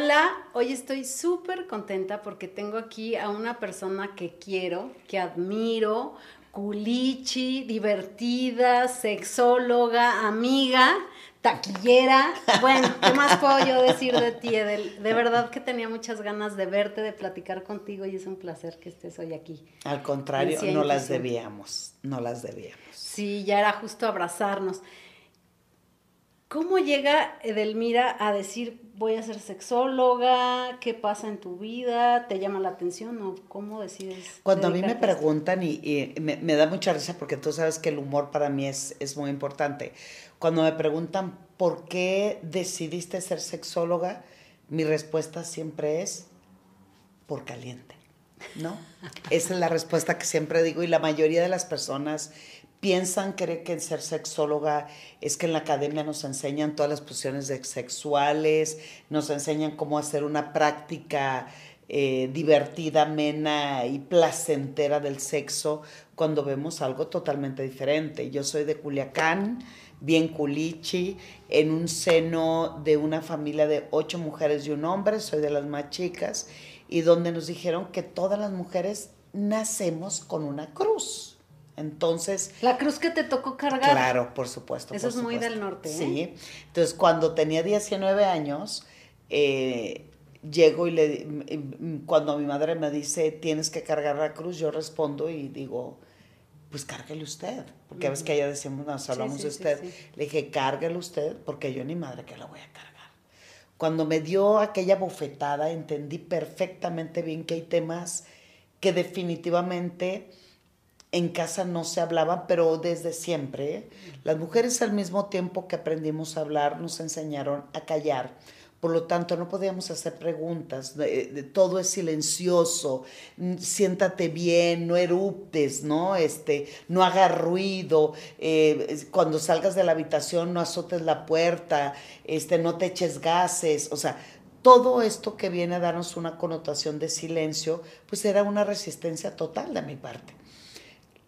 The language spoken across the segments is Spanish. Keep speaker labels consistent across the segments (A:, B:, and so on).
A: Hola, hoy estoy súper contenta porque tengo aquí a una persona que quiero, que admiro, culichi, divertida, sexóloga, amiga, taquillera. Bueno, ¿qué más puedo yo decir de ti, Edel? De verdad que tenía muchas ganas de verte, de platicar contigo y es un placer que estés hoy aquí.
B: Al contrario, no las debíamos, no las debíamos.
A: Sí, ya era justo abrazarnos. ¿Cómo llega Edelmira a decir voy a ser sexóloga? ¿Qué pasa en tu vida? ¿Te llama la atención o cómo decides?
B: Cuando a mí me preguntan y, me, da mucha risa porque tú sabes que el humor para mí es, es muy importante. Cuando me preguntan por qué decidiste ser sexóloga, mi respuesta siempre es por caliente, ¿no? Esa es la respuesta que siempre digo y la mayoría de las personas piensan creen que ser sexóloga es que en la academia nos enseñan todas las posiciones sexuales, nos enseñan cómo hacer una práctica eh, divertida, amena y placentera del sexo cuando vemos algo totalmente diferente. Yo soy de Culiacán, bien culichi, en un seno de una familia de ocho mujeres y un hombre, soy de las más chicas, y donde nos dijeron que todas las mujeres nacemos con una cruz. Entonces...
A: La cruz que te tocó cargar.
B: Claro, por supuesto.
A: Eso es muy del norte. ¿eh?
B: Sí. Entonces, cuando tenía 19 años, eh, llego y le... Cuando mi madre me dice, tienes que cargar la cruz, yo respondo y digo, pues cárguele usted. Porque a veces que ella decimos, nos hablamos de usted. le dije, cárguele usted, porque yo ni madre que la voy a cargar. Cuando me dio aquella bofetada, entendí perfectamente bien que hay temas que definitivamente en casa no se hablaba, pero desde siempre. Las mujeres al mismo tiempo que aprendimos a hablar, nos enseñaron a callar. Por lo tanto, no podíamos hacer preguntas, todo es silencioso, siéntate bien, no eruptes, ¿no? Este, no haga ruido, eh, cuando salgas de la habitación no azotes la puerta, este, no te eches gases, o sea, todo esto que viene a darnos una connotación de silencio, pues era una resistencia total de mi parte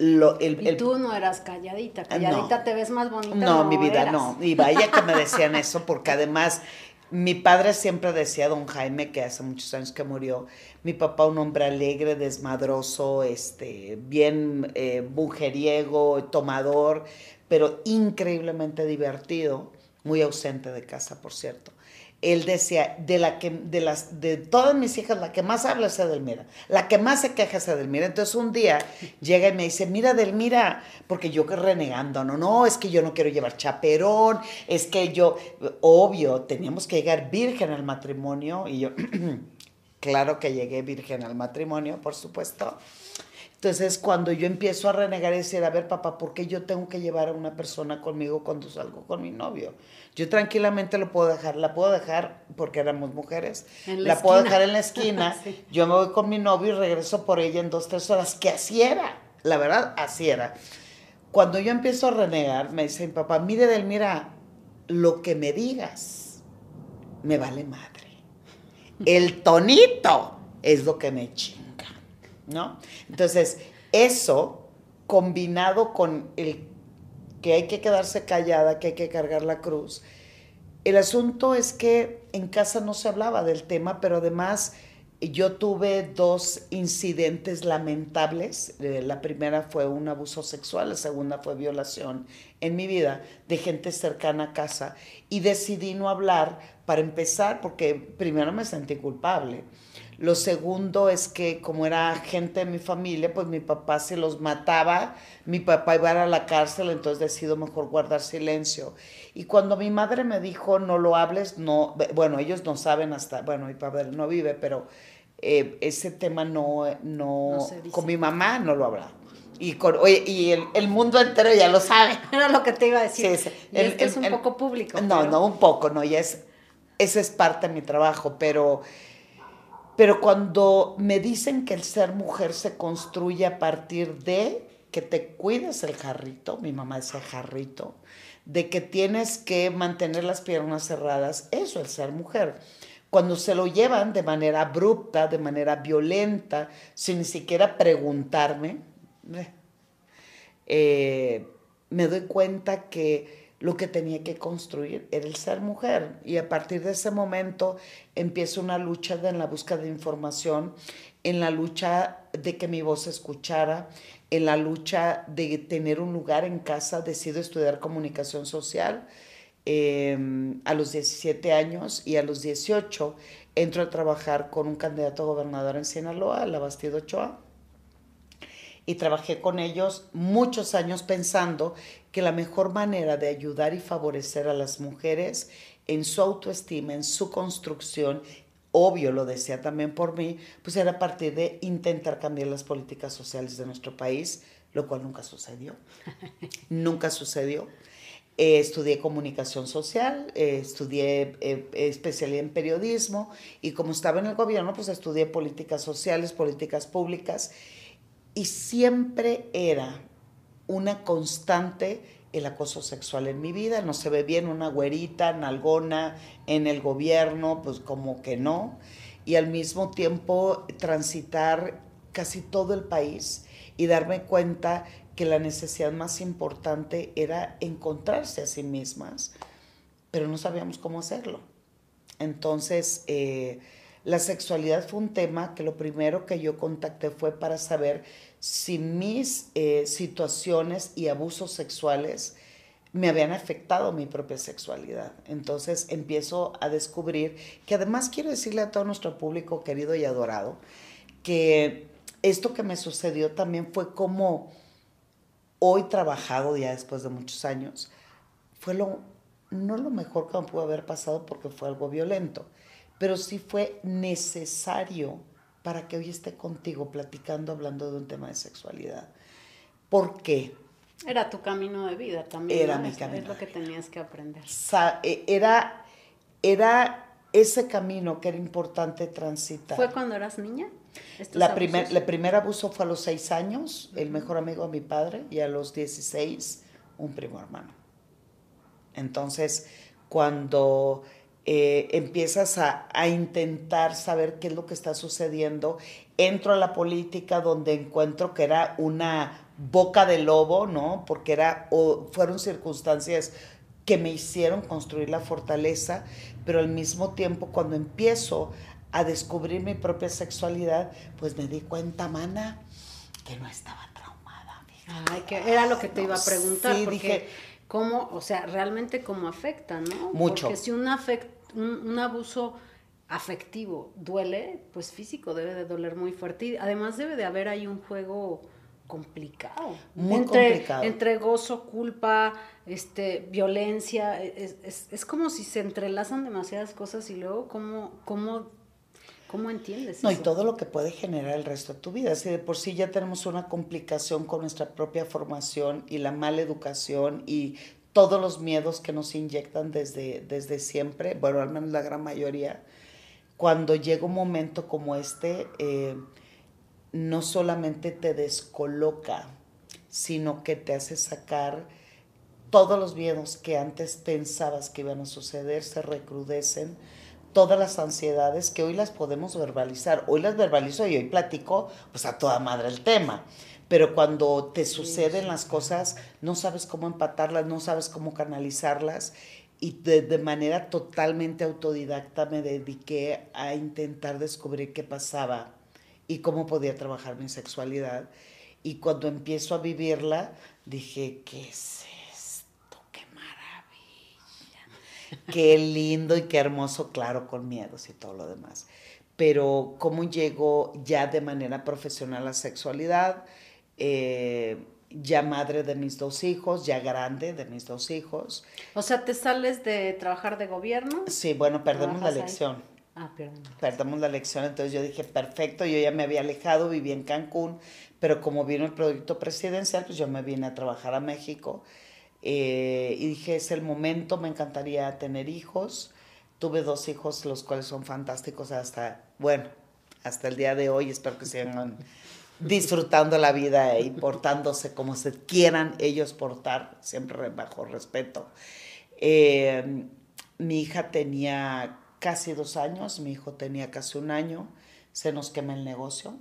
A: y tú no eras calladita, calladita te ves más bonita.
B: No, mi vida, no. Y vaya que me decían eso, porque además mi padre siempre decía, don Jaime, que hace muchos años que murió, mi papá un hombre alegre, desmadroso, este, bien eh, mujeriego, tomador, pero increíblemente divertido, muy ausente de casa, por cierto él decía, de la que, de las, de todas mis hijas, la que más habla es Edelmira, la que más se queja es Edelmira. Entonces un día llega y me dice, mira Edelmira, porque yo que renegando, no, no, es que yo no quiero llevar chaperón, es que yo, obvio, teníamos que llegar virgen al matrimonio, y yo, claro que llegué virgen al matrimonio, por supuesto. Entonces, cuando yo empiezo a renegar y decir, a ver, papá, ¿por qué yo tengo que llevar a una persona conmigo cuando salgo con mi novio? Yo tranquilamente lo puedo dejar, la puedo dejar porque éramos mujeres, la, puedo dejar en la esquina, yo me voy con mi novio y regreso por ella en dos, tres horas, que así era, la verdad, así era. Cuando yo empiezo a renegar, me dice mi papá, mire, Del, mira, lo que me digas, me vale madre. El tonito es lo que me chinga. Entonces, eso combinado con el que hay que quedarse callada, que hay que cargar la cruz. El asunto es que en casa no se hablaba del tema, pero además yo tuve dos incidentes lamentables. Eh, la primera fue un abuso sexual, la segunda fue violación en mi vida de gente cercana a casa. Y decidí no hablar para empezar porque primero me sentí culpable. Lo segundo es que como era gente de mi familia, pues mi papá se los mataba, mi papá iba a la cárcel, entonces decido mejor guardar silencio. Y cuando mi madre me dijo, no lo hables, no, bueno, ellos no saben hasta, bueno, mi padre no vive, pero eh, ese tema no, no, con mi mamá no lo hablaba. Y, con, y el, mundo entero ya lo sabe.
A: Era lo que te iba a decir. Sí, es que es un poco público.
B: No, no, un poco, no, ya es, ese es parte de mi trabajo, pero pero cuando me dicen que el ser mujer se construye a partir de que te cuides el jarrito, mi mamá decía jarrito, de que tienes que mantener las piernas cerradas, eso es ser mujer. Cuando se lo llevan de manera abrupta, de manera violenta, sin ni siquiera preguntarme, eh, me doy cuenta que lo que tenía que construir era el ser mujer. Y a partir de ese momento empieza una lucha en la búsqueda de información, en la lucha de que mi voz se escuchara, en la lucha de tener un lugar en casa. Decido estudiar comunicación social em, a los 17 años y a los 18 entro a trabajar con un candidato a gobernador en Sinaloa, la Bastido Ochoa y trabajé con ellos muchos años pensando que la mejor manera de ayudar y favorecer a las mujeres en su autoestima, en su construcción, obvio lo decía también por mí, pues era a partir de intentar cambiar las políticas sociales de nuestro país, lo cual nunca sucedió. nunca sucedió. Eh, estudié comunicación social, eh, estudié eh, especialidad en periodismo y como estaba en el gobierno, pues estudié políticas sociales, políticas públicas y siempre era una constante el acoso sexual en mi vida. No se ve bien una güerita, nalgona en el gobierno, pues como que no. Y al mismo tiempo transitar casi todo el país y darme cuenta que la necesidad más importante era encontrarse a sí mismas, pero no sabíamos cómo hacerlo. Entonces, eh, la sexualidad fue un tema que lo primero que yo contacté fue para saber si mis eh, situaciones y abusos sexuales me habían afectado mi propia sexualidad. Entonces empiezo a descubrir que además quiero decirle a todo nuestro público querido y adorado que esto que me sucedió también fue como hoy trabajado ya después de muchos años, fue lo, no lo mejor que me pudo haber pasado porque fue algo violento pero sí fue necesario para que hoy esté contigo platicando, hablando de un tema de sexualidad. ¿Por qué?
A: Era tu camino de vida también.
B: Era mi
A: camino.
B: Es
A: lo que tenías que aprender.
B: E, era, era ese camino que era importante transitar.
A: ¿Fue cuando eras niña?
B: La primer, el primer abuso fue a los seis años, el mejor amigo de mi padre, y a los 16, un primo hermano. Entonces, cuando eh, empiezas a, intentar saber qué es lo que está sucediendo. Entro a la política donde encuentro que era una boca de lobo, ¿no? Porque era, o fueron circunstancias que me hicieron construir la fortaleza, pero al mismo tiempo cuando empiezo a descubrir mi propia sexualidad, pues me di cuenta, mana, que no estaba traumada.
A: Ay, que era lo que te iba a preguntar. Sí, dije cómo, o sea, realmente cómo afecta, ¿no?
B: Mucho.
A: Porque si un, un, abuso afectivo duele, pues físico debe de doler muy fuerte. Y además debe de haber ahí un juego complicado.
B: Muy
A: entre,
B: complicado.
A: Entre gozo, culpa, este, violencia. Es, es, como si se entrelazan demasiadas cosas y luego cómo, cómo, cómo entiendes.
B: No, y todo lo que puede generar el resto de tu vida. Si de por sí ya tenemos una complicación con nuestra propia formación y la mala educación y todos los miedos que nos inyectan desde, desde siempre, bueno, al menos la gran mayoría, cuando llega un momento como este, eh, no solamente te descoloca, sino que te hace sacar todos los miedos que antes pensabas que iban a suceder, se recrudecen, todas las ansiedades que hoy las podemos verbalizar. Hoy las verbalizo y hoy platico pues a toda madre el tema pero cuando te suceden las cosas, no sabes cómo empatarlas, no sabes cómo canalizarlas. Y de, manera totalmente autodidacta me dediqué a intentar descubrir qué pasaba y cómo podía trabajar mi sexualidad. Y cuando empiezo a vivirla, dije, ¿qué esto? ¡Qué maravilla! Qué lindo y qué hermoso, claro, con miedos y todo lo demás. Pero cómo llego ya de manera profesional a la sexualidad, eh, ya madre de mis dos hijos, ya grande de mis dos hijos.
A: O sea, ¿te sales de trabajar de gobierno?
B: Sí, bueno, perdemos la elección.
A: Ah, perdón.
B: Perdemos la elección, entonces yo dije, perfecto, yo ya me había alejado, viví en Cancún, pero como vino el proyecto presidencial, pues yo me vine a trabajar a México eh, y dije, es el momento, me encantaría tener hijos. Tuve dos hijos, los cuales son fantásticos hasta, bueno, hasta el día de hoy, espero que sigan disfrutando la vida y portándose como se quieran ellos portar, siempre bajo respeto. Eh, mi hija tenía casi dos años, mi hijo tenía casi un año, se nos quema el negocio,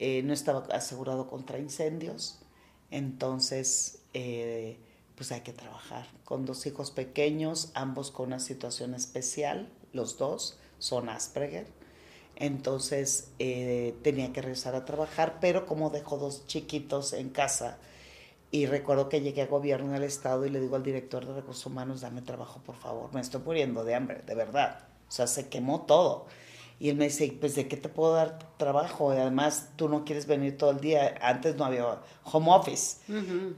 B: eh, no estaba asegurado contra incendios, entonces, eh, pues hay que trabajar. Con dos hijos pequeños, ambos con una situación especial, los dos son Asperger. Entonces eh, tenía que regresar a trabajar, pero como dejó dos chiquitos en casa, y recuerdo que llegué a gobierno del estado y le digo al director de recursos humanos, dame trabajo por favor, me estoy muriendo de hambre, de verdad. O sea, se quemó todo. Y él me dice, pues ¿de qué te puedo dar trabajo? Y además tú no quieres venir todo el día. Antes no había home office.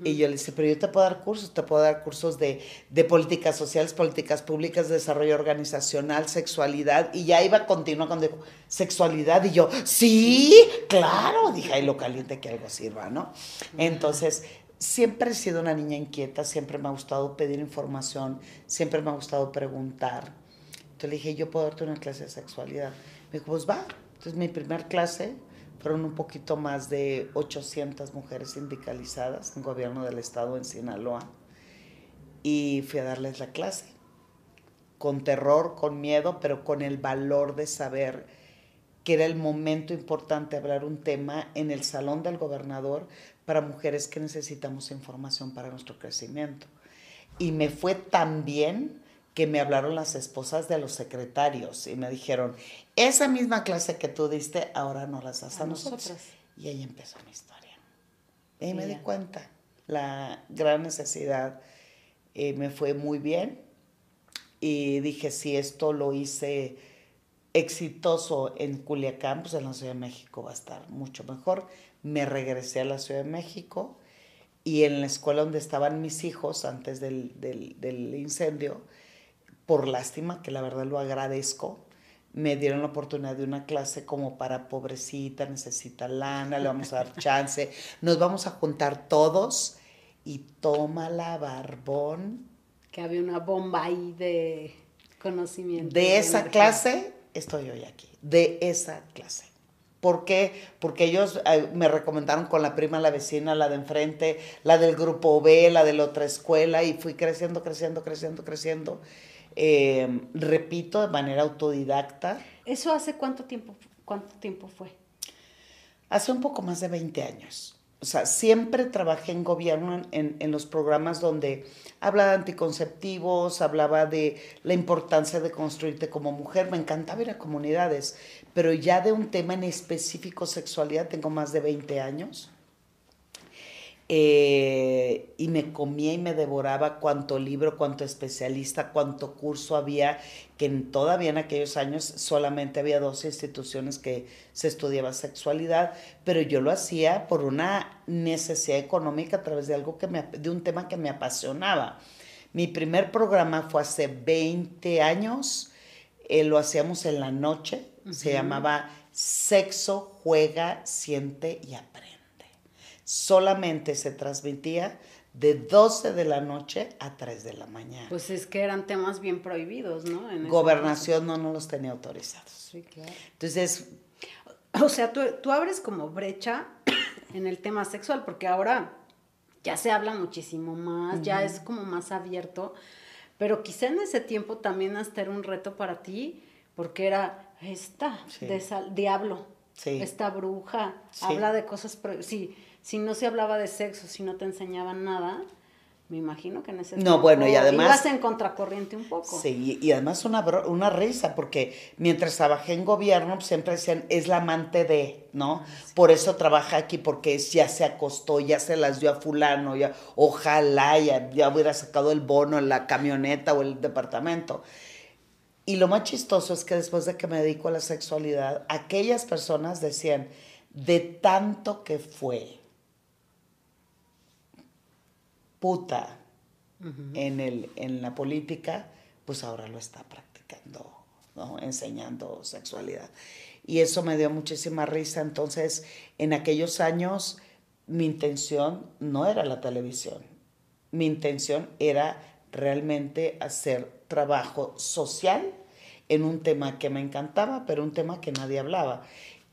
B: Y yo le dije, pero yo te puedo dar cursos, te puedo dar cursos de, de políticas sociales, políticas públicas, desarrollo organizacional, sexualidad. Y ya iba a continuar con sexualidad. Y yo, sí, claro. Dije, ay, lo caliente que algo sirva, ¿no? Entonces, siempre he sido una niña inquieta, siempre me ha gustado pedir información, siempre me ha gustado preguntar entonces le dije, yo puedo darte una clase de sexualidad. Me dijo, pues va. Entonces mi primer clase fueron un poquito más de 800 mujeres sindicalizadas en gobierno del estado en Sinaloa. Y fui a darles la clase. Con terror, con miedo, pero con el valor de saber que era el momento importante hablar un tema en el salón del gobernador para mujeres que necesitamos información para nuestro crecimiento. Y me fue tan bien que me hablaron las esposas de los secretarios y me dijeron, esa misma clase que tú diste, ahora no las das a, nosotros. Y ahí empezó mi historia. Y me di cuenta, la gran necesidad eh, me fue muy bien y dije, si esto lo hice exitoso en Culiacán, pues en la Ciudad de México va a estar mucho mejor. Me regresé a la Ciudad de México y en la escuela donde estaban mis hijos antes del, del, del incendio, por lástima, que la verdad lo agradezco, me dieron la oportunidad de una clase como para pobrecita, necesita lana, le vamos a dar chance, nos vamos a juntar todos y toma la barbón.
A: Que había una bomba ahí de conocimiento.
B: De, esa clase estoy hoy aquí, de esa clase. ¿Por qué? Porque ellos eh, me recomendaron con la prima, la vecina, la de enfrente, la del grupo B, la de la otra escuela, y fui creciendo, creciendo, creciendo, creciendo. Em, repito, de manera autodidacta.
A: ¿Eso hace cuánto tiempo, cuánto tiempo fue?
B: Hace un poco más de 20 años. O sea, siempre trabajé en gobierno en, en, los programas donde hablaba de anticonceptivos, hablaba de la importancia de construirte como mujer. Me encantaba ir a comunidades, pero ya de un tema en específico, sexualidad, tengo más de 20 años. Eh, y me comía y me devoraba cuánto libro, cuánto especialista, cuánto curso había, que todavía en aquellos años solamente había dos instituciones que se estudiaba sexualidad, pero yo lo hacía por una necesidad económica a través de algo que me, de un tema que me apasionaba. Mi primer programa fue hace 20 años, eh, lo hacíamos en la noche, se llamaba Sexo, Juega, Siente y Aprende solamente se transmitía de 12 de la noche a 3 de la mañana.
A: Pues es que eran temas bien prohibidos, ¿no?
B: Gobernación no nos los tenía autorizados.
A: Sí, claro.
B: Entonces...
A: O sea, tú, tú abres como brecha en el tema sexual, porque ahora ya se habla muchísimo más, ya es como más abierto, pero quizá en ese tiempo también hasta era un reto para ti, porque era esta, de diablo, esta bruja, habla de cosas, sí, si no se hablaba de sexo, si no te enseñaban nada, me imagino que en ese
B: No, bueno, y además...
A: Ibas en contracorriente un poco.
B: Sí, y, además una, una risa, porque mientras trabajé en gobierno pues, siempre decían, es la amante de, ¿no? Ah, Por eso trabaja aquí, porque ya se acostó, ya se las dio a fulano, ya, ojalá ya, ya hubiera sacado el bono en la camioneta o el departamento. Y lo más chistoso es que después de que me dedico a la sexualidad, aquellas personas decían, de tanto que fue, puta en, el, en la política, pues ahora lo está practicando, ¿no? enseñando sexualidad. Y eso me dio muchísima risa. Entonces, en aquellos años, mi intención no era la televisión. Mi intención era realmente hacer trabajo social en un tema que me encantaba, pero un tema que nadie hablaba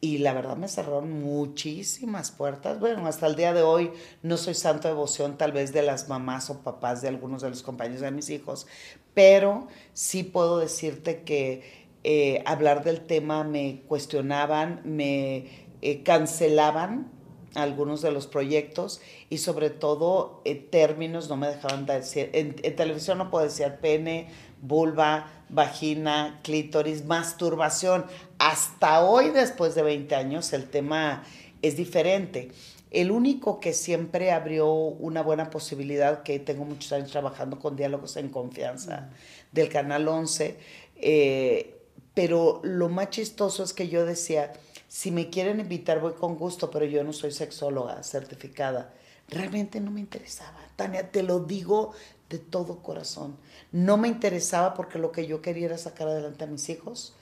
B: y la verdad me cerraron muchísimas puertas. Bueno, hasta el día de hoy no soy santo devoción tal vez de las mamás o papás de algunos de los compañeros de mis hijos, pero sí puedo decirte que eh, hablar del tema me cuestionaban, me eh, cancelaban algunos de los proyectos y sobre todo eh, términos no me dejaban decir, en, en, televisión no puedo decir pene, vulva, vagina, clítoris, masturbación. Hasta hoy, después de 20 años, el tema es diferente. El único que siempre abrió una buena posibilidad, que tengo muchos años trabajando con Diálogos en Confianza del Canal 11, eh, pero lo más chistoso es que yo decía, si me quieren invitar voy con gusto, pero yo no soy sexóloga certificada. Realmente no me interesaba. Tania, te lo digo de todo corazón. No me interesaba porque lo que yo quería era sacar adelante a mis hijos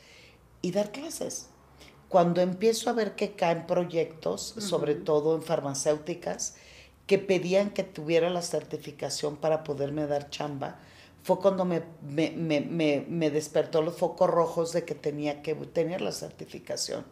B: y dar clases. Cuando empiezo a ver que caen proyectos, sobre todo en farmacéuticas, que pedían que tuviera la certificación para poderme dar chamba, fue cuando me, me, me, me, despertó los focos rojos de que tenía que tener la certificación.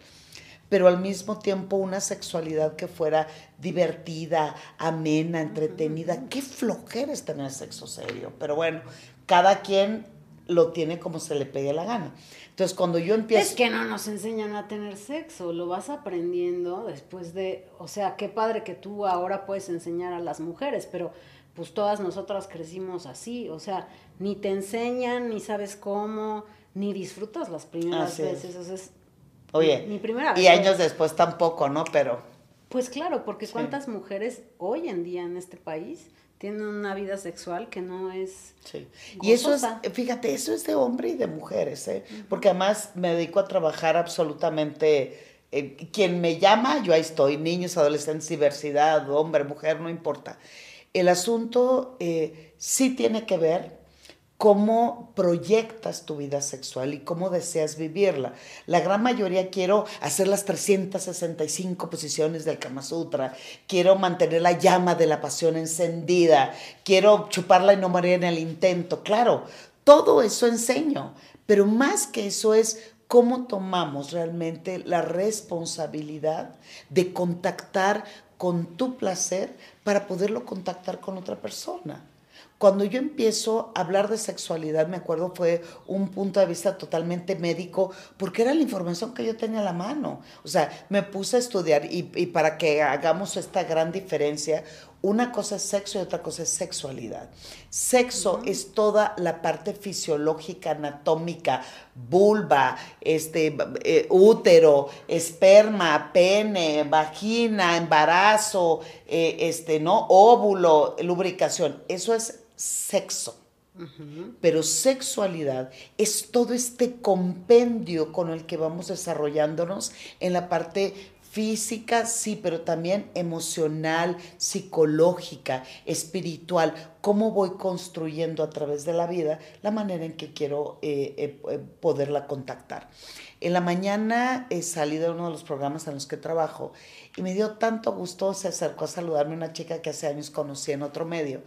B: Pero al mismo tiempo una sexualidad que fuera divertida, amena, entretenida. Qué flojera es tener sexo serio. Pero bueno, cada quien lo tiene como se le pegue la gana. Entonces, cuando yo empiezo...
A: Es que no nos enseñan a tener sexo, lo vas aprendiendo después de... O sea, qué padre que tú ahora puedes enseñar a las mujeres, pero pues todas nosotras crecimos así, o sea, ni te enseñan, ni sabes cómo, ni disfrutas las primeras veces, o sea, es
B: Oye, mi primera vez. Y años después tampoco, ¿no? Pero...
A: Pues claro, porque cuántas mujeres hoy en día en este país tienen una vida sexual que no es.
B: Sí. Y eso es, fíjate, eso es de hombre y de mujeres, ¿eh? Porque además me dedico a trabajar absolutamente. Eh, quien me llama, yo ahí estoy, niños, adolescentes, diversidad, hombre, mujer, no importa. El asunto eh, sí tiene que ver cómo proyectas tu vida sexual y cómo deseas vivirla. La gran mayoría quiero hacer las 365 posiciones del Kama Sutra, quiero mantener la llama de la pasión encendida, quiero chuparla y no morir en el intento. Claro, todo eso enseño, pero más que eso es cómo tomamos realmente la responsabilidad de contactar con tu placer para poderlo contactar con otra persona. Cuando yo empiezo a hablar de sexualidad, me acuerdo, fue un punto de vista totalmente médico, porque era la información que yo tenía a la mano. O sea, me puse a estudiar y, para que hagamos esta gran diferencia, una cosa es sexo y otra cosa es sexualidad. Sexo es toda la parte fisiológica, anatómica, vulva, este, eh, útero, esperma, pene, vagina, embarazo, eh, este, ¿no? óvulo, lubricación. Eso es sexo. Pero sexualidad es todo este compendio con el que vamos desarrollándonos en la parte física, sí, pero también emocional, psicológica, espiritual, cómo voy construyendo a través de la vida la manera en que quiero eh, eh, eh, poderla contactar. En la mañana salí de uno de los programas en los que trabajo y me dio tanto gusto, se acercó a saludarme una chica que hace años conocí en otro medio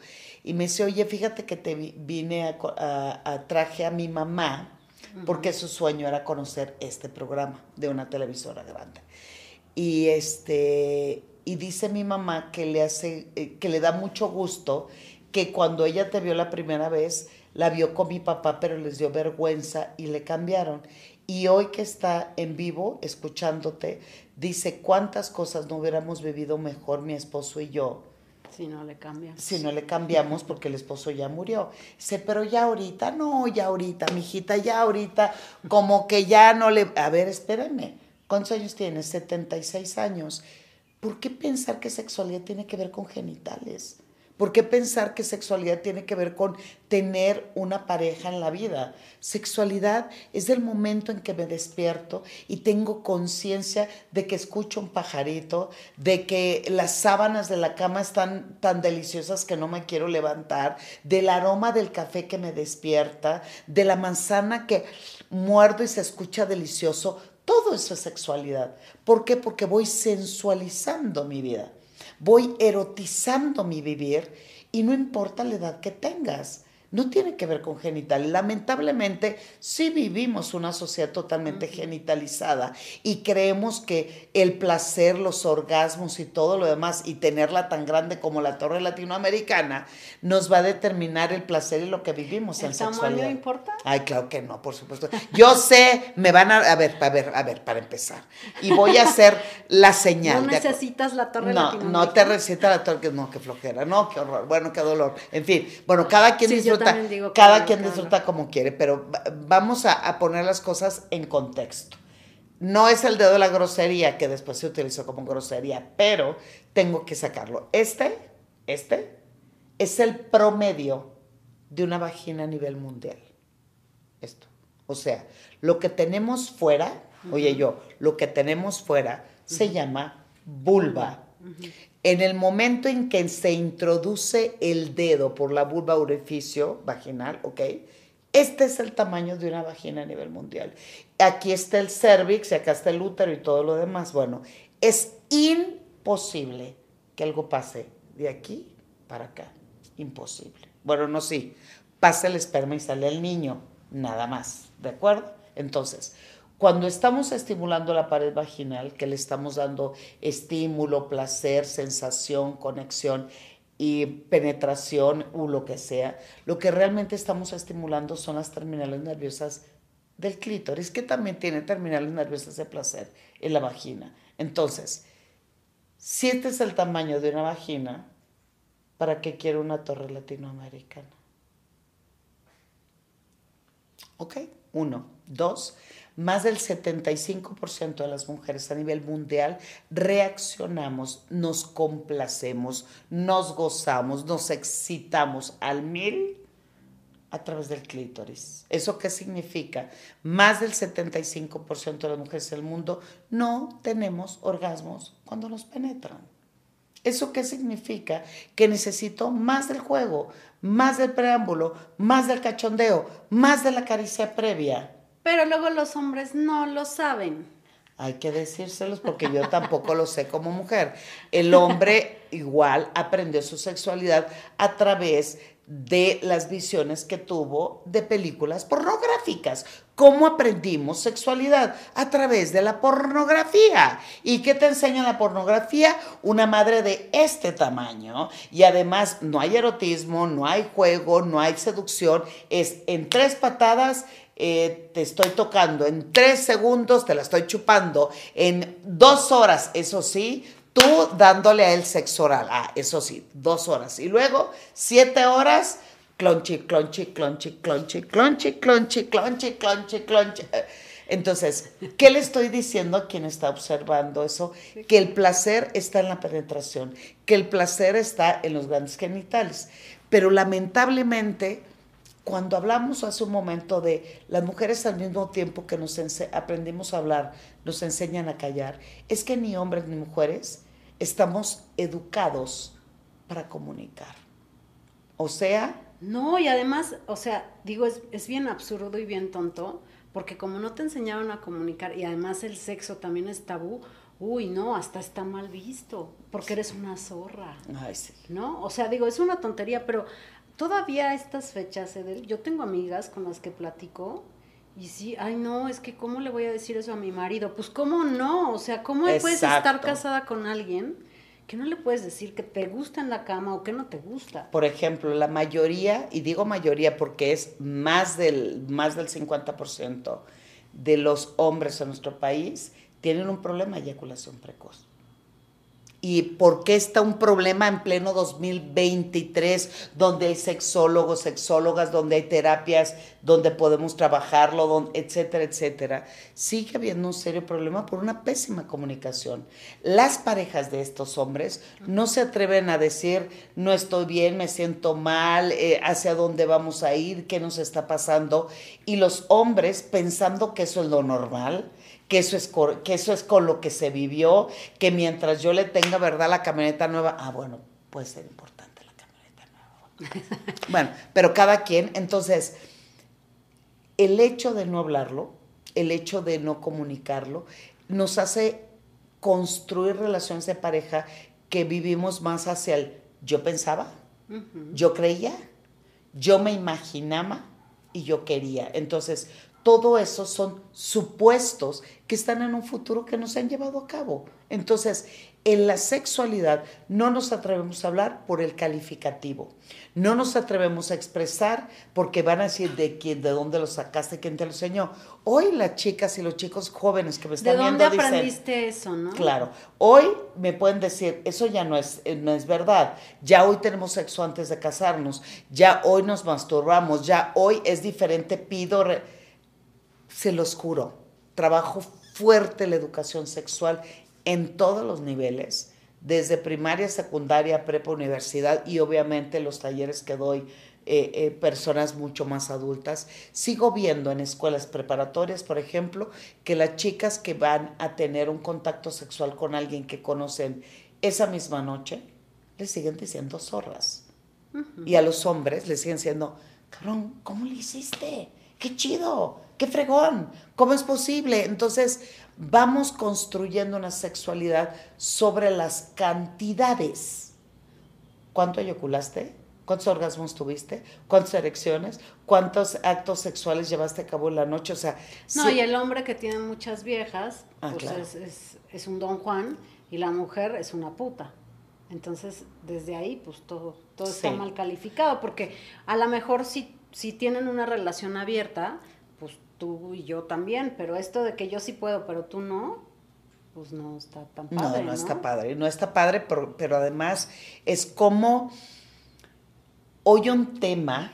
B: y me dice, oye, fíjate que te vine a, traje a mi mamá porque su sueño era conocer este programa de una televisora grande. Y este y dice mi mamá que le hace eh, que le da mucho gusto que cuando ella te vio la primera vez la vio con mi papá, pero les dio vergüenza y le cambiaron. Y hoy que está en vivo escuchándote, dice cuántas cosas no hubiéramos vivido mejor mi esposo y yo
A: si no le cambiamos.
B: Si no le cambiamos porque el esposo ya murió. Dice, pero ya ahorita, no, ya ahorita, mijita, ya ahorita, como que ya no le... A ver, espérenme, ¿cuántos años tienes? 76 años. ¿Por qué pensar que sexualidad tiene que ver con genitales? ¿Por qué pensar que sexualidad tiene que ver con tener una pareja en la vida? Sexualidad es el momento en que me despierto y tengo conciencia de que escucho un pajarito, de que las sábanas de la cama están tan deliciosas que no me quiero levantar, del aroma del café que me despierta, de la manzana que muerdo y se escucha delicioso. Todo eso es sexualidad. ¿Por qué? Porque voy sensualizando mi vida voy erotizando mi vivir y no importa la edad que tengas. No tiene que ver con genital. Lamentablemente, sí vivimos una sociedad totalmente genitalizada y creemos que el placer, los orgasmos y todo lo demás, y tenerla tan grande como la torre latinoamericana, nos va a determinar el placer y lo que vivimos
A: ¿El
B: en
A: tamaño
B: sexualidad.
A: importa?
B: Ay, claro que no, por supuesto. Yo sé, me van a, a ver, a ver, a ver, para empezar. Y voy a hacer la señal.
A: No necesitas la torre
B: no, no te receta la torre, que no, qué flojera, no, qué horror, bueno, qué dolor. En fin, bueno, cada quien
A: Sí, yo
B: disfruta,
A: digo
B: cada quien disfruta como quiere, pero va- vamos a, a poner las cosas en contexto. No es el dedo de la grosería que después se utilizó como grosería, pero tengo que sacarlo. Este, este, es el promedio de una vagina a nivel mundial. Esto. O sea, lo que tenemos fuera, oye yo, lo que tenemos fuera se llama vulva. En el momento en que se introduce el dedo por la vulva orificio vaginal, ¿ok? Este es el tamaño de una vagina a nivel mundial. Aquí está el cervix y acá está el útero y todo lo demás. Bueno, es imposible que algo pase de aquí para acá. Imposible. Bueno, no sí. Pasa el esperma y sale el niño. Nada más. ¿De acuerdo? Entonces, cuando estamos estimulando la pared vaginal, que le estamos dando estímulo, placer, sensación, conexión y penetración o lo que sea, lo que realmente estamos estimulando son las terminales nerviosas del clítoris, que también tiene terminales nerviosas de placer en la vagina. Entonces, si este es el tamaño de una vagina, ¿para qué quiero una torre latinoamericana? ¿Ok? Uno. Dos, más del 75% de las mujeres a nivel mundial reaccionamos, nos complacemos, nos gozamos, nos excitamos al mil a través del clítoris. ¿Eso qué significa? Más del 75% de las mujeres del mundo no tenemos orgasmos cuando nos penetran. ¿Eso qué significa? Que necesito más del juego, más del preámbulo, más del cachondeo, más de la caricia previa.
A: Pero luego los hombres no lo saben.
B: Hay que decírselos porque yo tampoco lo sé como mujer. El hombre igual aprendió su sexualidad a través de las visiones que tuvo de películas pornográficas. ¿Cómo aprendimos sexualidad? A través de la pornografía. ¿Y qué te enseña la pornografía? Una madre de este tamaño. Y además no hay erotismo, no hay juego, no hay seducción. Es en tres patadas eh, te estoy tocando, en tres segundos te la estoy chupando, en dos horas, eso sí, tú dándole a él sexo oral, ah, eso sí, dos horas. Y luego, siete horas, clonchi, clonchi, clonchi, clonchi, clonchi, clonchi, clonchi, clonchi, clonchi. Entonces, ¿qué le estoy diciendo a quien está observando eso? Que el placer está en la penetración, que el placer está en los grandes genitales. Pero lamentablemente, cuando hablamos hace un momento de las mujeres al mismo tiempo que nos aprendimos a hablar, nos enseñan a callar, es que ni hombres ni mujeres estamos educados para comunicar. O sea...
A: No, y además, o sea, digo, es, es bien absurdo y bien tonto, porque como no te enseñaron a comunicar y además el sexo también es tabú, uy, no, hasta está mal visto, porque eres una zorra.
B: Ay, sí.
A: ¿No? O sea, digo, es una tontería, pero todavía a estas fechas, Edel, yo tengo amigas con las que platico y sí, ay no, es que ¿cómo le voy a decir eso a mi marido? Pues ¿cómo no? O sea, ¿cómo puedes estar casada con alguien que no le puedes decir que te gusta en la cama o que no te gusta?
B: Por ejemplo, la mayoría, y digo mayoría porque es más del, más del 50% de los hombres en nuestro país, tienen un problema de eyaculación precoz. ¿Y por qué está un problema en pleno 2023, donde hay sexólogos, sexólogas, donde hay terapias, donde podemos trabajarlo, donde, etcétera, etcétera? Sigue habiendo un serio problema por una pésima comunicación. Las parejas de estos hombres no se atreven a decir, no estoy bien, me siento mal, eh, hacia dónde vamos a ir, qué nos está pasando. Y los hombres, pensando que eso es lo normal, que eso, es que eso es con lo que se vivió, que mientras yo le tenga, ¿verdad?, la camioneta nueva, ah, bueno, puede ser importante la camioneta nueva. bueno, pero cada quien, entonces, el hecho de no hablarlo, el hecho de no comunicarlo, nos hace construir relaciones de pareja que vivimos más hacia el yo pensaba, yo creía, yo me imaginaba y yo quería. Entonces, todo eso son supuestos que están en un futuro que no se han llevado a cabo. Entonces, en la sexualidad no nos atrevemos a hablar por el calificativo. No nos atrevemos a expresar porque van a decir de quién, de dónde lo sacaste, quién te lo enseñó. Hoy las chicas y los chicos jóvenes que me están viendo
A: ¿De dónde aprendiste eso, no?
B: Claro. Hoy me pueden decir, eso ya no es, eh, no es verdad. Ya hoy tenemos sexo antes de casarnos. Ya hoy nos masturbamos. Ya hoy es diferente. Pido... Se los juro. Trabajo fuerte la educación sexual en todos los niveles, desde primaria, secundaria, prepa, universidad y obviamente los talleres que doy eh, eh, personas mucho más adultas. Sigo viendo en escuelas preparatorias, por ejemplo, que las chicas que van a tener un contacto sexual con alguien que conocen esa misma noche, les siguen diciendo zorras. Y a los hombres les siguen diciendo, cabrón, ¿cómo le hiciste? ¡Qué chido! ¡Qué fregón! ¿Cómo es posible? Entonces, vamos construyendo una sexualidad sobre las cantidades. ¿Cuánto eyaculaste? ¿Cuántos orgasmos tuviste? ¿Cuántas erecciones? ¿Cuántos actos sexuales llevaste a cabo en la noche? O sea,
A: no, y el hombre que tiene muchas viejas, ah, pues es, un don Juan y la mujer es una puta. Entonces, desde ahí, pues todo, todo está mal calificado, porque a lo mejor si, si tienen una relación abierta, tú y yo también, pero esto de que yo sí puedo, pero tú no, pues no está tan padre.
B: No, no, está padre, no está padre, pero, pero además es como hoy un tema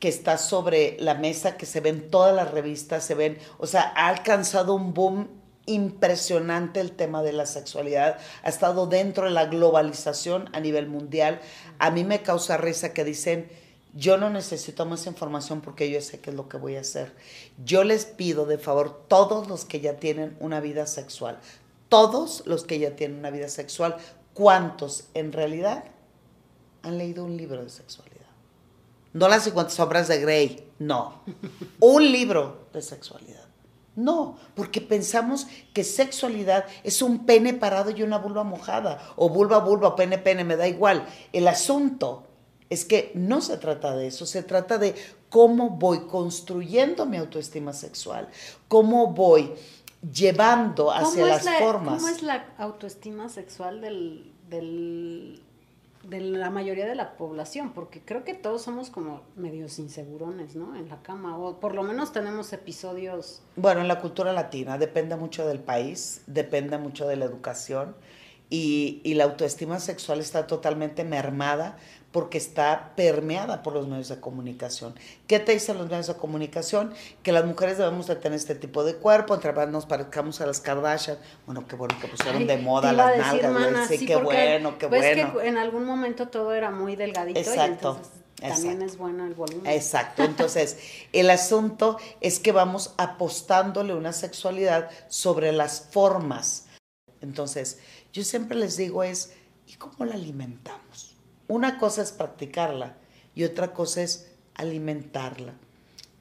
B: que está sobre la mesa, que se ven todas las revistas, se ven, o sea, ha alcanzado un boom impresionante el tema de la sexualidad, ha estado dentro de la globalización a nivel mundial. A mí me causa risa que dicen, yo no necesito más información porque yo sé qué es lo que voy a hacer. Yo les pido de favor, todos los que ya tienen una vida sexual, todos los que ya tienen una vida sexual, ¿cuántos en realidad han leído un libro de sexualidad? No las 50 sombras de Grey, no. Un libro de sexualidad. No, porque pensamos que sexualidad es un pene parado y una vulva mojada, o vulva, vulva, pene, pene, me da igual. El asunto es que no se trata de eso, se trata de cómo voy construyendo mi autoestima sexual, cómo voy llevando hacia las formas.
A: ¿Cómo es la autoestima sexual del, de la mayoría de la población? Porque creo que todos somos como medios insegurones, ¿no? En la cama, o por lo menos tenemos episodios.
B: Bueno, en la cultura latina depende mucho del país, depende mucho de la educación. Y, y la autoestima sexual está totalmente mermada porque está permeada por los medios de comunicación. ¿Qué te dicen los medios de comunicación? Que las mujeres debemos de tener este tipo de cuerpo, entre más nos parezcamos a las Kardashian. Bueno, qué bueno que pusieron de moda las nalgas, sí, qué bueno, qué pues bueno.
A: que en algún momento todo era muy delgadito Exacto. también es bueno el volumen.
B: Exacto. Entonces, el asunto es que vamos apostándole una sexualidad sobre las formas. Entonces, yo siempre les digo es, ¿y cómo la alimentamos? Una cosa es practicarla y otra cosa es alimentarla.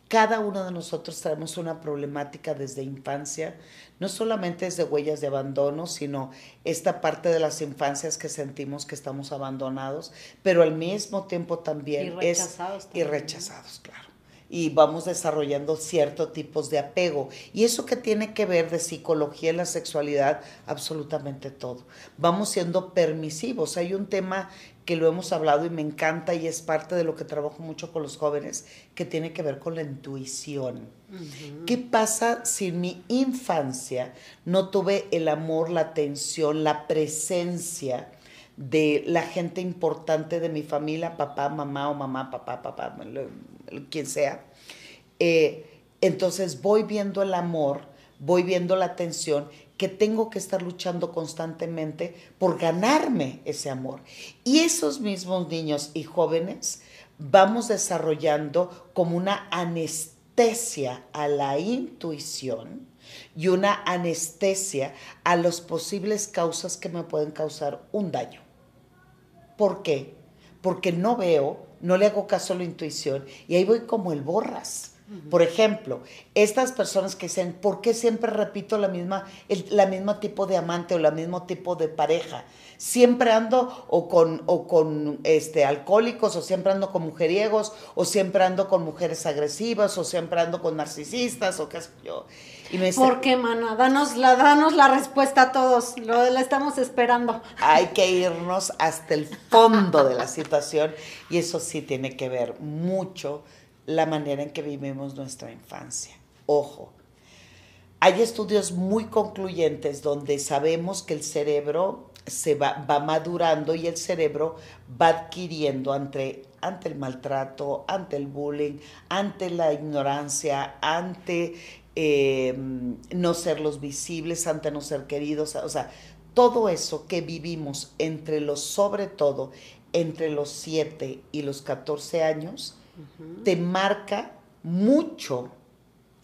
B: Cada uno de nosotros tenemos una problemática desde infancia, no solamente es de huellas de abandono, sino esta parte de las infancias que sentimos que estamos abandonados, pero al mismo tiempo también y rechazados es y rechazados, claro. Y vamos desarrollando ciertos tipos de apego. Y eso que tiene que ver de psicología y la sexualidad, absolutamente todo. Vamos siendo permisivos. Hay un tema que lo hemos hablado y me encanta y es parte de lo que trabajo mucho con los jóvenes, que tiene que ver con la intuición. ¿Qué pasa si en mi infancia no tuve el amor, la atención, la presencia de la gente importante de mi familia, papá, mamá o mamá, papá, papá, quien sea? Eh, entonces voy viendo el amor, voy viendo la atención que tengo que estar luchando constantemente por ganarme ese amor. Y esos mismos niños y jóvenes vamos desarrollando como una anestesia a la intuición y una anestesia a las posibles causas que me pueden causar un daño. ¿Por qué? Porque no veo, no le hago caso a la intuición y ahí voy como el borras Por ejemplo, estas personas que dicen, ¿por qué siempre repito la misma, el la mismo tipo de amante o el mismo tipo de pareja? Siempre ando o con, o con este, alcohólicos, o siempre ando con mujeriegos, o siempre ando con mujeres agresivas, o siempre ando con narcisistas, o qué sé yo.
A: Y me dice, ¿Por qué, mana? Danos la, danos la respuesta a todos, lo la estamos esperando.
B: Hay que irnos hasta el fondo de la situación y eso sí tiene que ver mucho la manera en que vivimos nuestra infancia. Ojo, hay estudios muy concluyentes donde sabemos que el cerebro se va, va madurando y el cerebro va adquiriendo ante, ante el maltrato, ante el bullying, ante la ignorancia, ante em, no ser los visibles, ante no ser queridos, o sea, todo eso que vivimos entre los, sobre todo, entre los 7 y los 14 años, te marca mucho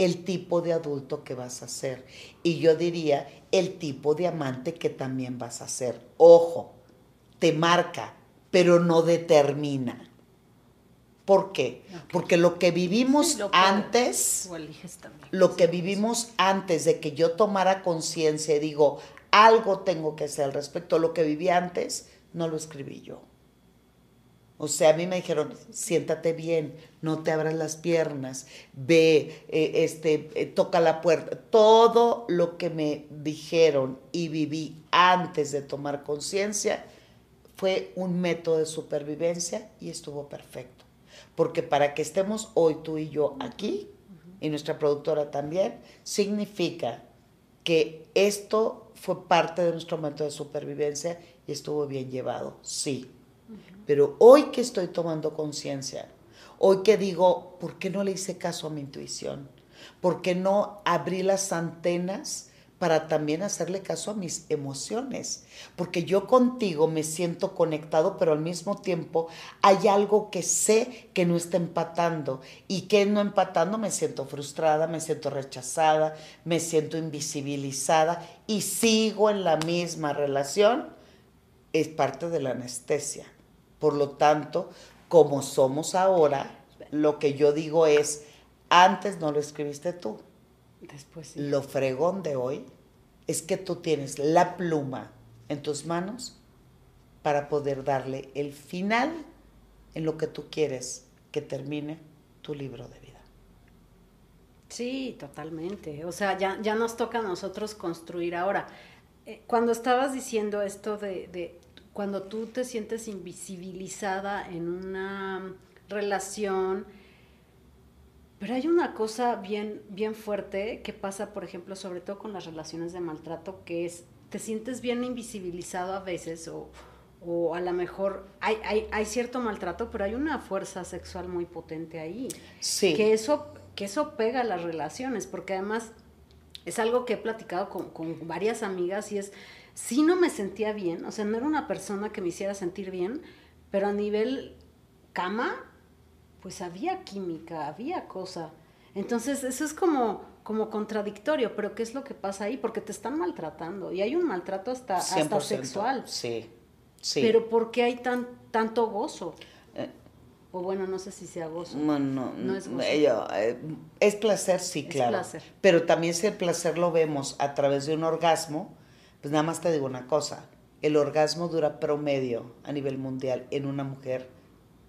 B: el tipo de adulto que vas a ser. Y yo diría el tipo de amante que también vas a ser. Ojo, te marca, pero no determina. ¿Por qué? Porque lo que vivimos antes, lo que vivimos antes de que yo tomara conciencia y digo, algo tengo que hacer al respecto, lo que viví antes, no lo escribí yo. O sea, a mí me dijeron, siéntate bien, no te abras las piernas, ve, eh, este, eh, toca la puerta. Todo lo que me dijeron y viví antes de tomar conciencia fue un método de supervivencia y estuvo perfecto. Porque para que estemos hoy tú y yo aquí, y nuestra productora también, significa que esto fue parte de nuestro método de supervivencia y estuvo bien llevado, sí. Pero hoy que estoy tomando conciencia, hoy que digo, ¿por qué no le hice caso a mi intuición? ¿Por qué no abrí las antenas para también hacerle caso a mis emociones? Porque yo contigo me siento conectado, pero al mismo tiempo hay algo que sé que no está empatando. Y que no empatando me siento frustrada, me siento rechazada, me siento invisibilizada y sigo en la misma relación. Es parte de la anestesia. Por lo tanto, como somos ahora, lo que yo digo es, antes no lo escribiste tú.
A: Después sí.
B: Lo fregón de hoy es que tú tienes la pluma en tus manos para poder darle el final en lo que tú quieres que termine tu libro de vida.
A: Sí, totalmente. O sea, ya, ya nos toca a nosotros construir ahora. Eh, cuando estabas diciendo esto de, cuando tú te sientes invisibilizada en una relación, pero hay una cosa bien, bien fuerte que pasa, por ejemplo, sobre todo con las relaciones de maltrato, que es, te sientes bien invisibilizado a veces o, o a lo mejor hay, hay, hay, cierto maltrato, pero hay una fuerza sexual muy potente ahí.
B: Sí.
A: Que eso, que eso pega a las relaciones, porque además es algo que he platicado con, con varias amigas y es sí no me sentía bien, o sea, no era una persona que me hiciera sentir bien, pero a nivel cama, pues había química, había cosa. Entonces, eso es como, como contradictorio, pero ¿qué es lo que pasa ahí? Porque te están maltratando y hay un maltrato hasta, hasta sexual.
B: Sí, sí.
A: Pero ¿por qué hay tan, tanto gozo? Eh, o bueno, no sé si sea gozo.
B: No, no, no es gozo. Eh, es placer, sí, es claro. Placer. Pero también si el placer lo vemos a través de un orgasmo, pues nada más te digo una cosa, el orgasmo dura promedio a nivel mundial en una mujer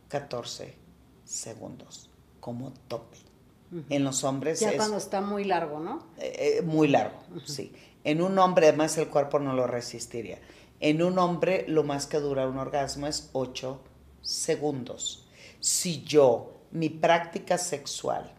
B: 14 segundos como tope. En los hombres
A: ya cuando está muy largo, ¿no?
B: Eh, eh, muy largo, sí. En un hombre además el cuerpo no lo resistiría. En un hombre lo más que dura un orgasmo es 8 segundos. Si yo mi práctica sexual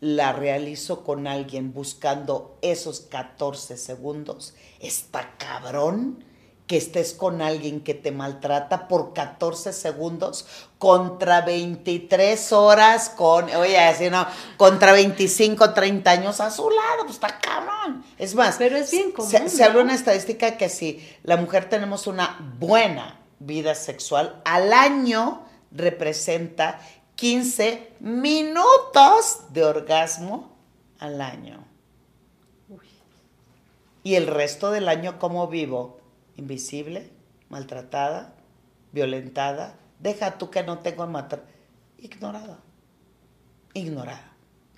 B: la realizo con alguien buscando esos 14 segundos, está cabrón que estés con alguien que te maltrata por 14 segundos contra 23 horas con, oye, así no, contra 25, 30 años a su lado, pues está cabrón. Es más,
A: pero es bien común.
B: Se, se habla una estadística que si la mujer tenemos una buena vida sexual, al año representa 15 minutos de orgasmo al año. Y el resto del año, ¿cómo vivo? Invisible, maltratada, violentada. Deja tú que no tengo matar. Ignorada. Ignorada.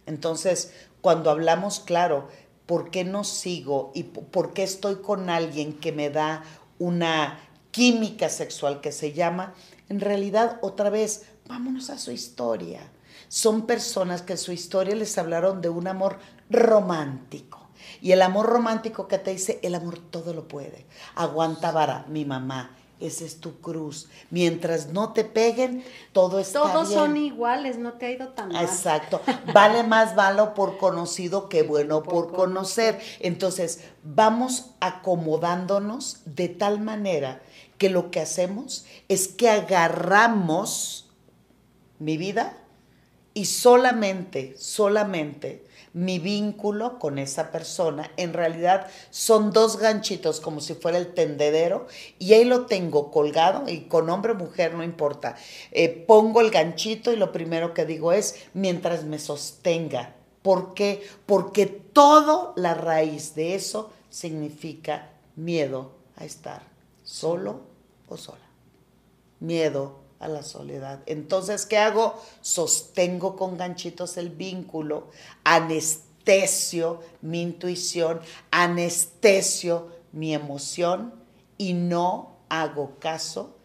B: Entonces, cuando hablamos, claro, ¿por qué no sigo y por qué estoy con alguien que me da una química sexual que se llama? En realidad, otra vez, vámonos a su historia. Son personas que en su historia les hablaron de un amor romántico. Y el amor romántico que te dice, el amor todo lo puede. Aguanta vara, mi mamá, esa es tu cruz. Mientras no te peguen, todo está
A: Todos
B: bien.
A: son iguales, no te ha ido tan mal.
B: Exacto. Vale más malo por conocido que bueno por, por conocer. Entonces, vamos acomodándonos de tal manera que lo que hacemos es que agarramos mi vida y solamente, solamente mi vínculo con esa persona. En realidad son dos ganchitos como si fuera el tendedero y ahí lo tengo colgado y con hombre mujer no importa. Eh, pongo el ganchito y lo primero que digo es mientras me sostenga. ¿Por qué? Porque todo la raíz de eso significa miedo a estar solo o sola. Miedo a la soledad. Entonces, ¿qué hago? Sostengo con ganchitos el vínculo, anestesio mi intuición, anestesio mi emoción y no hago caso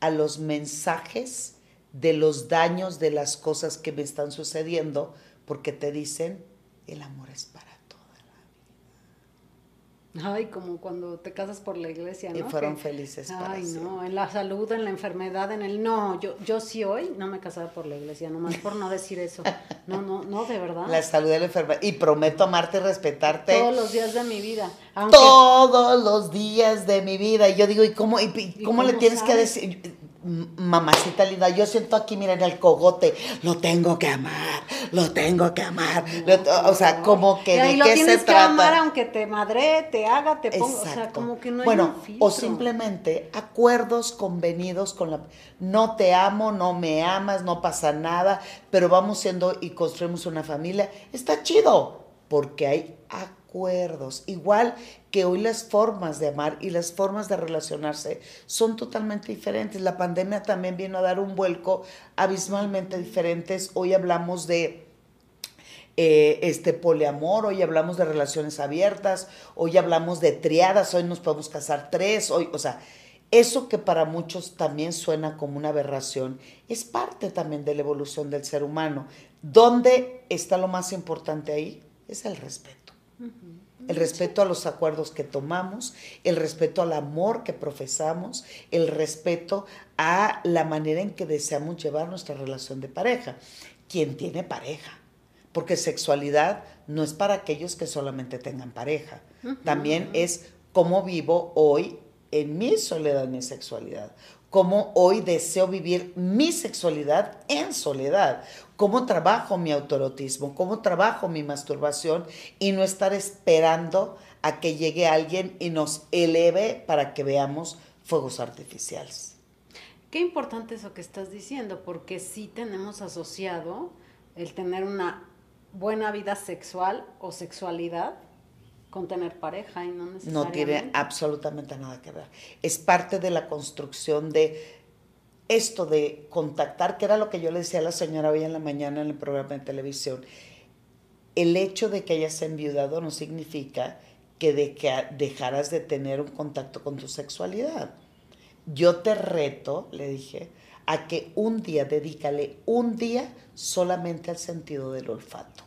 B: a los mensajes de los daños de las cosas que me están sucediendo porque te dicen el amor es
A: Ay, como cuando te casas por la iglesia, ¿no?
B: Y fueron felices
A: para Ay, no, en la salud, en la enfermedad, en el... No, yo, yo sí hoy no me casaba por la iglesia, nomás por no decir eso. No, no, no, de verdad.
B: La salud de la enfermedad. Y prometo amarte y respetarte.
A: Todos los días de mi vida.
B: Todos los días de mi vida. Y yo digo, ¿y cómo, y, cómo, le tienes que decir? Mamacita linda, yo siento aquí, miren, el cogote, lo tengo que amar, lo tengo que amar. o sea, como que
A: de qué se que amar aunque te madre, te haga, te ponga, o sea, como que no hay
B: Bueno, o simplemente acuerdos convenidos con la no te amo, no me amas, no pasa nada, pero vamos siendo y construimos una familia. Está chido, porque hay acuerdos. Igual que hoy las formas de amar y las formas de relacionarse son totalmente diferentes. La pandemia también vino a dar un vuelco abismalmente diferentes. Hoy hablamos de eh, este poliamor, hoy hablamos de relaciones abiertas, hoy hablamos de triadas, hoy nos podemos casar tres, hoy, o sea, eso que para muchos también suena como una aberración, es parte también de la evolución del ser humano. ¿Dónde está lo más importante ahí? Es el respeto el respeto a los acuerdos que tomamos, el respeto al amor que profesamos, el respeto a la manera en que deseamos llevar nuestra relación de pareja. Quien tiene pareja, porque sexualidad no es para aquellos que solamente tengan pareja, también es cómo vivo hoy en mi soledad, mi sexualidad, cómo hoy deseo vivir mi sexualidad en soledad, cómo trabajo mi autorotismo, cómo trabajo mi masturbación y no estar esperando a que llegue alguien y nos eleve para que veamos fuegos artificiales.
A: Qué importante eso que estás diciendo, porque sí tenemos asociado el tener una buena vida sexual o sexualidad con tener pareja y no necesariamente.
B: No tiene absolutamente nada que ver. Es parte de la construcción de esto de contactar, que era lo que yo le decía a la señora hoy en la mañana en el programa de televisión. El hecho de que hayas enviudado no significa que, de que dejaras de tener un contacto con tu sexualidad. Yo te reto, le dije, a que un día, dedícale un día solamente al sentido del olfato.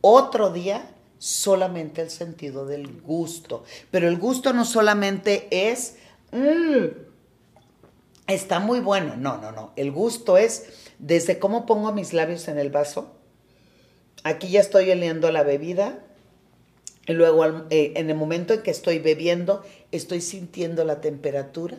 B: Otro día solamente el sentido del gusto. Pero el gusto no solamente es, mm, está muy bueno, no, no, no. El gusto es desde cómo pongo mis labios en el vaso. Aquí ya estoy oliendo la bebida. Y luego eh, en el momento en que estoy bebiendo, estoy sintiendo la temperatura.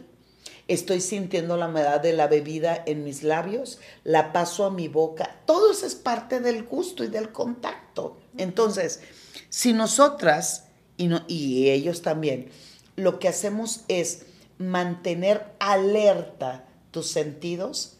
B: Estoy sintiendo la humedad de la bebida en mis labios, la paso a mi boca. Todo eso es parte del gusto y del contacto. Entonces, si nosotras, y, y ellos también, lo que hacemos es mantener alerta tus sentidos,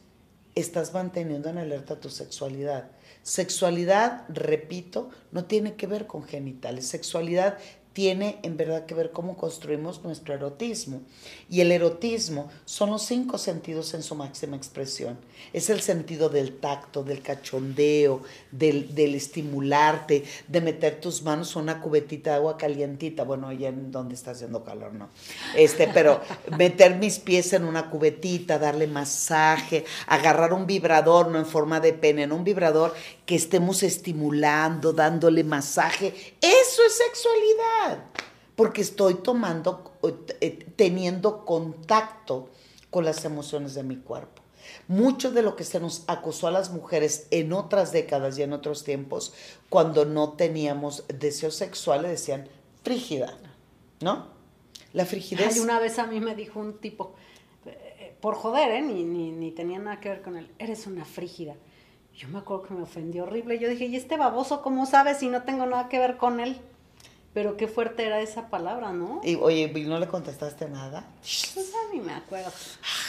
B: estás manteniendo en alerta tu sexualidad. Sexualidad, repito, no tiene que ver con genitales. Sexualidad tiene en verdad que ver cómo construimos nuestro erotismo. Y el erotismo son los cinco sentidos en su máxima expresión. Es el sentido del tacto, del cachondeo, del, del estimularte, de meter tus manos en una cubetita de agua calientita. Bueno, allá en donde está haciendo calor, no. Este, pero meter mis pies en una cubetita, darle masaje, agarrar un vibrador, no en forma de pene, en un vibrador que estemos estimulando, dándole masaje. Eso es sexualidad porque estoy tomando, eh, teniendo contacto con las emociones de mi cuerpo. Mucho de lo que se nos acusó a las mujeres en otras décadas y en otros tiempos, cuando no teníamos deseo sexual, le decían frígida, ¿no? La frigidez.
A: Ay, una vez a mí me dijo un tipo, eh, por joder, ¿eh? ni, ni, ni tenía nada que ver con él, eres una frígida. Yo me acuerdo que me ofendió horrible. Yo dije, ¿y este baboso cómo sabe si no tengo nada que ver con él? Pero qué fuerte era esa palabra, ¿no?
B: Y oye, ¿no le contestaste nada?
A: Pues a mí me acuerdo.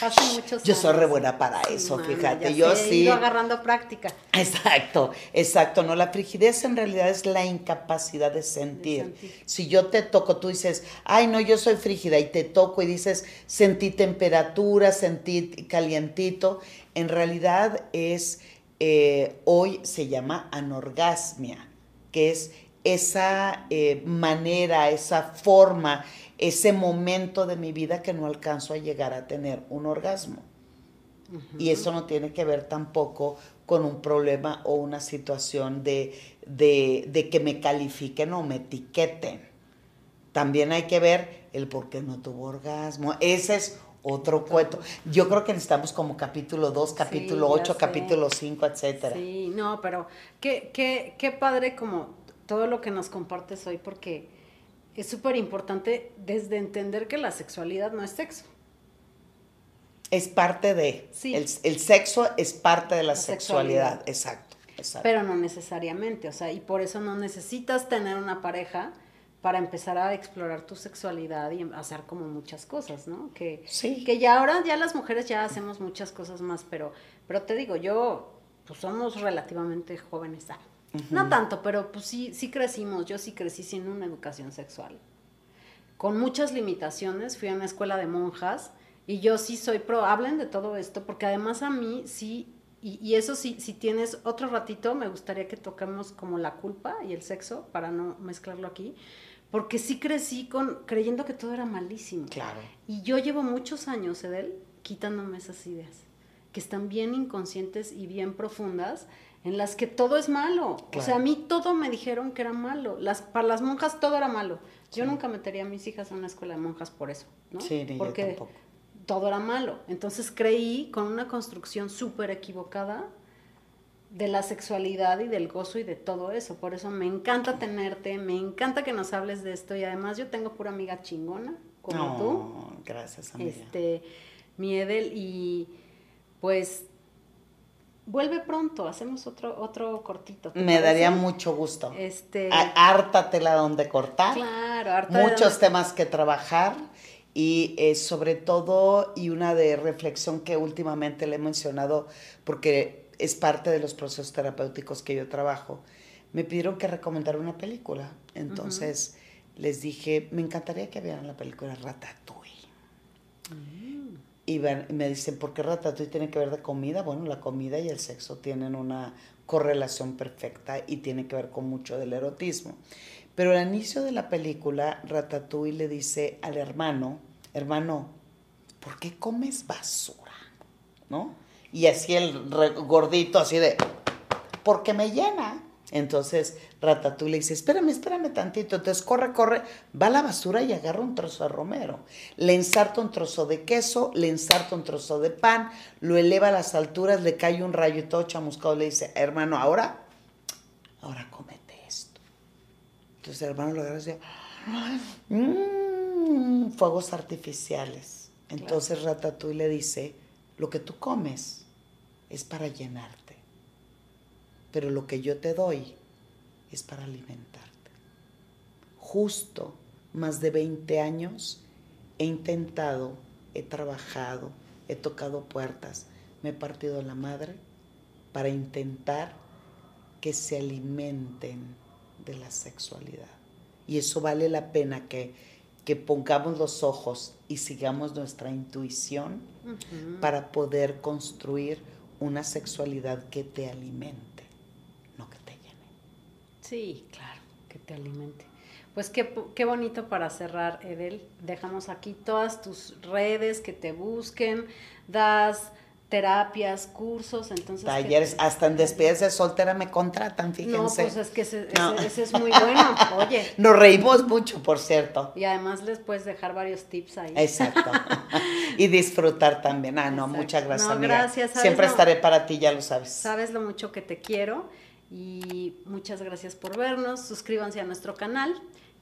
A: Hace muchos años.
B: Yo soy re buena para eso, fíjate. yo sí. He
A: ido agarrando práctica.
B: Exacto, exacto. No, la frigidez en realidad es la incapacidad de sentir. Si yo te toco, tú dices, ay, no, yo soy frígida, y te toco y dices, sentí temperatura, sentí calientito. En realidad es, eh, hoy se llama anorgasmia, que es esa eh, manera, esa forma, ese momento de mi vida que no alcanzo a llegar a tener un orgasmo. Y eso no tiene que ver tampoco con un problema o una situación de, de, que me califiquen o me etiqueten. También hay que ver el por qué no tuvo orgasmo. Ese es otro cuento. Yo creo que necesitamos como capítulo 2, capítulo 8, capítulo 5, etcétera.
A: Sí, no, pero qué, qué, qué padre como todo lo que nos compartes hoy porque es súper importante desde entender que la sexualidad no es sexo.
B: Es parte de. Sí. El, sexo es parte de la, sexualidad. Exacto, exacto.
A: Pero no necesariamente. O sea, y por eso no necesitas tener una pareja para empezar a explorar tu sexualidad y hacer como muchas cosas, ¿no? Que,
B: sí.
A: que ya ahora ya las mujeres ya hacemos muchas cosas más, pero, pero te digo, yo, pues somos relativamente jóvenes. ¿sabes? No tanto, pero pues sí, sí crecimos. Yo sí crecí sin una educación sexual. Con muchas limitaciones, fui a una escuela de monjas y yo sí soy pro. Hablen de todo esto, porque además a mí sí, y, eso sí, si tienes otro ratito, me gustaría que toquemos como la culpa y el sexo, para no mezclarlo aquí, porque sí crecí con creyendo que todo era malísimo.
B: Claro.
A: Y yo llevo muchos años, Edel, quitándome esas ideas, que están bien inconscientes y bien profundas en las que todo es malo. O sea, a mí todo me dijeron que era malo. Las, para las monjas todo era malo. Yo nunca metería a mis hijas en una escuela de monjas por eso, ¿no?
B: Sí,
A: Porque todo era malo. Entonces creí con una construcción súper equivocada de la sexualidad y del gozo y de todo eso. Por eso me encanta tenerte, me encanta que nos hables de esto y además yo tengo pura amiga chingona como tú.
B: Gracias, amiga.
A: Este, mi Edel y pues Vuelve pronto, hacemos otro, otro cortito.
B: Me daría mucho gusto.
A: Este...
B: Hártatela donde cortar.
A: Claro,
B: Muchos temas que trabajar y eh, sobre todo, y una de reflexión que últimamente le he mencionado porque es parte de los procesos terapéuticos que yo trabajo, me pidieron que recomendara una película. Entonces les dije, me encantaría que vieran la película Ratatouille. Mm. Y, me dicen, ¿por qué Ratatouille tiene que ver de comida? Bueno, la comida y el sexo tienen una correlación perfecta y tiene que ver con mucho del erotismo. Pero al inicio de la película, Ratatouille le dice al hermano, hermano, ¿por qué comes basura? ¿No? Y así el gordito, así de, porque me llena. Entonces Ratatouille le dice, espérame, espérame tantito. Entonces corre, corre, va a la basura y agarra un trozo de romero. Le ensarta un trozo de queso, le ensarta un trozo de pan, lo eleva a las alturas, le cae un rayo y todo chamuscado. Le dice, hermano, ahora, ahora cómete esto. Entonces el hermano lo agarra y dice, mmm, fuegos artificiales. Entonces Ratatouille le dice, lo que tú comes es para llenarte pero lo que yo te doy es para alimentarte. Justo más de 20 años he intentado, he trabajado, he tocado puertas, me he partido la madre para intentar que se alimenten de la sexualidad. Y eso vale la pena que, que pongamos los ojos y sigamos nuestra intuición para poder construir una sexualidad que te alimente, no que te llene.
A: Sí, claro, que te alimente. Pues qué, qué, bonito para cerrar, Edel. Dejamos aquí todas tus redes, que te busquen, das terapias, cursos, entonces...
B: Talleres, hasta en despedidas de soltera me contratan, fíjense. No,
A: pues es que ese, es muy bueno, oye.
B: Nos reímos mucho, por cierto.
A: Y además les puedes dejar varios tips ahí.
B: Exacto. y disfrutar también. Ah, no, muchas gracias, no, gracias. Siempre estaré para ti, ya lo sabes.
A: Sabes lo mucho que te quiero y muchas gracias por vernos. Suscríbanse a nuestro canal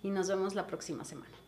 A: y nos vemos la próxima semana.